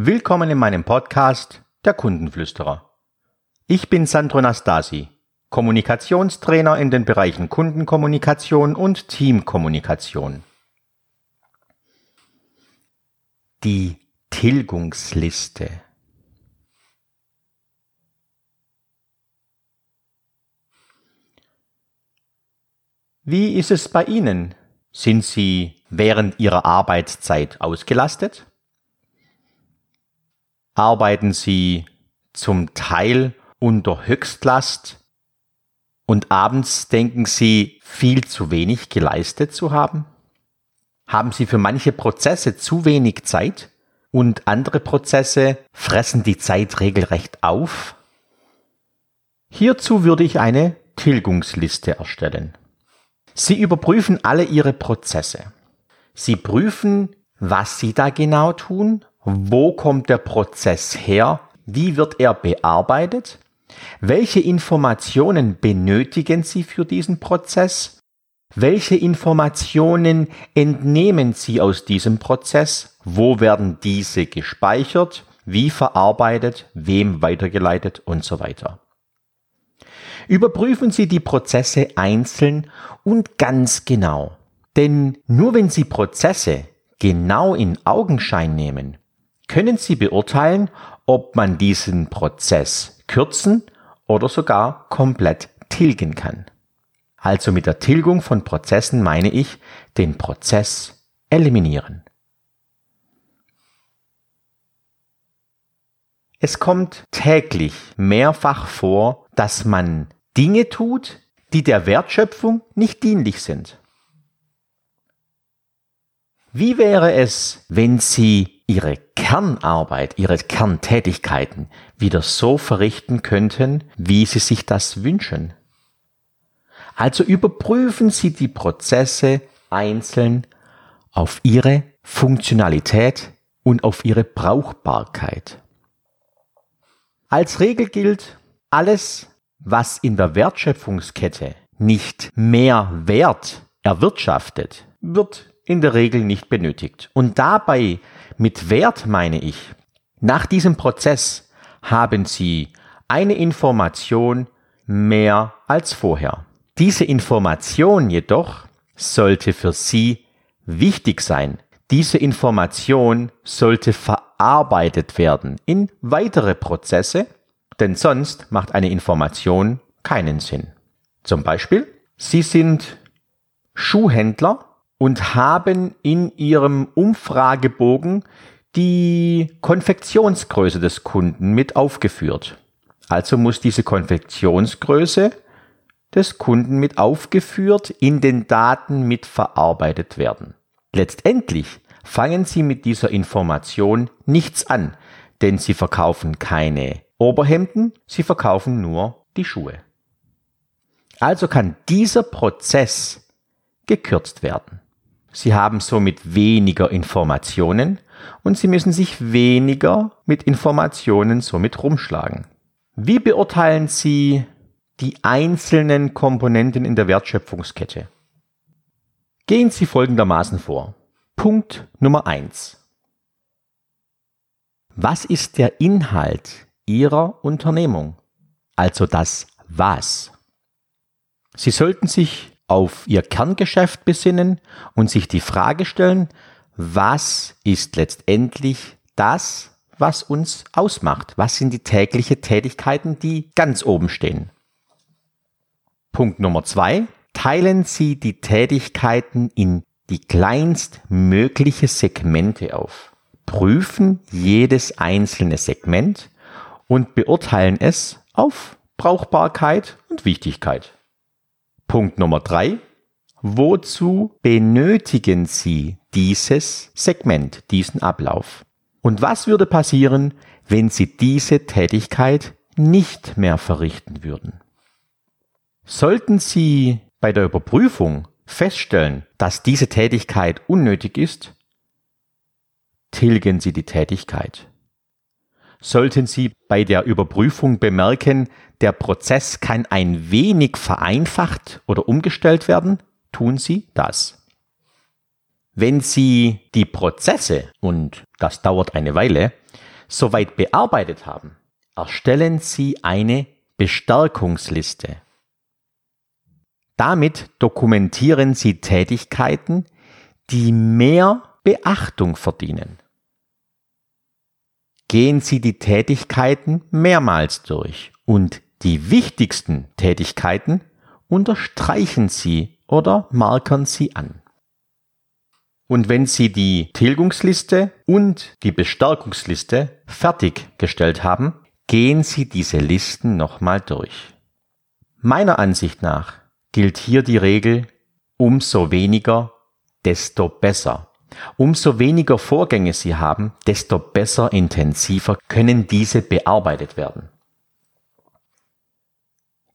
Willkommen in meinem Podcast Der Kundenflüsterer. Ich bin Sandro Nastasi, Kommunikationstrainer in den Bereichen Kundenkommunikation und Teamkommunikation. Die Tilgungsliste. Wie ist es bei Ihnen? Sind Sie während Ihrer Arbeitszeit ausgelastet? Arbeiten Sie zum Teil unter Höchstlast und abends denken Sie viel zu wenig geleistet zu haben? Haben Sie für manche Prozesse zu wenig Zeit und andere Prozesse fressen die Zeit regelrecht auf? Hierzu würde ich eine Tilgungsliste erstellen. Sie überprüfen alle Ihre Prozesse. Sie prüfen, was Sie da genau tun, wo kommt der Prozess her, wie wird er bearbeitet, welche Informationen benötigen Sie für diesen Prozess, welche Informationen entnehmen Sie aus diesem Prozess, wo werden diese gespeichert, wie verarbeitet, wem weitergeleitet? Und so weiter. Überprüfen Sie die Prozesse einzeln und ganz genau. Denn nur wenn Sie Prozesse genau in Augenschein nehmen, können Sie beurteilen, ob man diesen Prozess kürzen oder sogar komplett tilgen kann. Also mit der Tilgung von Prozessen meine ich den Prozess eliminieren. Es kommt täglich mehrfach vor, dass man Dinge tut, die der Wertschöpfung nicht dienlich sind. Wie wäre es, wenn Sie Ihre Kernarbeit, Ihre Kerntätigkeiten wieder so verrichten könnten, wie Sie sich das wünschen? Also überprüfen Sie die Prozesse einzeln auf ihre Funktionalität und auf ihre Brauchbarkeit. Als Regel gilt, alles, was in der Wertschöpfungskette nicht mehr Wert erwirtschaftet, wird in der Regel nicht benötigt. Und dabei mit Wert meine ich, nach diesem Prozess haben Sie eine Information mehr als vorher. Diese Information jedoch sollte für Sie wichtig sein. Diese Information sollte verarbeitet werden in weitere Prozesse denn sonst macht eine Information keinen Sinn. Zum Beispiel, Sie sind Schuhhändler und haben in Ihrem Umfragebogen die Konfektionsgröße des Kunden mit aufgeführt. Also muss diese Konfektionsgröße des Kunden mit aufgeführt, in den Daten mit verarbeitet werden. Letztendlich fangen Sie mit dieser Information nichts an, denn Sie verkaufen keine Oberhemden, sie verkaufen nur die Schuhe. Also kann dieser Prozess gekürzt werden. Sie haben somit weniger Informationen und Sie müssen sich weniger mit Informationen somit rumschlagen. Wie beurteilen Sie die einzelnen Komponenten in der Wertschöpfungskette? Gehen Sie folgendermaßen vor. Punkt Nummer eins: Was ist der Inhalt Ihrer Unternehmung, also das Was. Sie sollten sich auf Ihr Kerngeschäft besinnen und sich die Frage stellen, was ist letztendlich das, was uns ausmacht? Was sind die täglichen Tätigkeiten, die ganz oben stehen? Punkt Nummer zwei. Teilen Sie die Tätigkeiten in die kleinstmögliche Segmente auf. Prüfen jedes einzelne Segment und beurteilen es auf Brauchbarkeit und Wichtigkeit. Punkt Nummer drei. Wozu benötigen Sie dieses Segment, diesen Ablauf? Und was würde passieren, wenn Sie diese Tätigkeit nicht mehr verrichten würden? Sollten Sie bei der Überprüfung feststellen, dass diese Tätigkeit unnötig ist, tilgen Sie die Tätigkeit. Sollten Sie bei der Überprüfung bemerken, der Prozess kann ein wenig vereinfacht oder umgestellt werden, tun Sie das. Wenn Sie die Prozesse, und das dauert eine Weile, soweit bearbeitet haben, erstellen Sie eine Bestärkungsliste. Damit dokumentieren Sie Tätigkeiten, die mehr Beachtung verdienen. Gehen Sie die Tätigkeiten mehrmals durch und die wichtigsten Tätigkeiten unterstreichen Sie oder markern Sie an. Und wenn Sie die Tilgungsliste und die Bestärkungsliste fertiggestellt haben, gehen Sie diese Listen nochmal durch. Meiner Ansicht nach gilt hier die Regel umso weniger, desto besser. Umso weniger Vorgänge Sie haben, desto besser, intensiver können diese bearbeitet werden.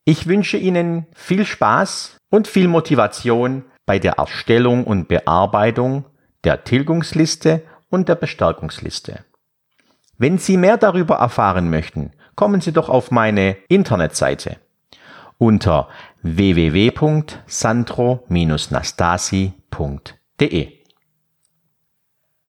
Ich wünsche Ihnen viel Spaß und viel Motivation bei der Erstellung und Bearbeitung der Tilgungsliste und der Bestärkungsliste. Wenn Sie mehr darüber erfahren möchten, kommen Sie doch auf meine Internetseite unter www.sandro-nastasi.de.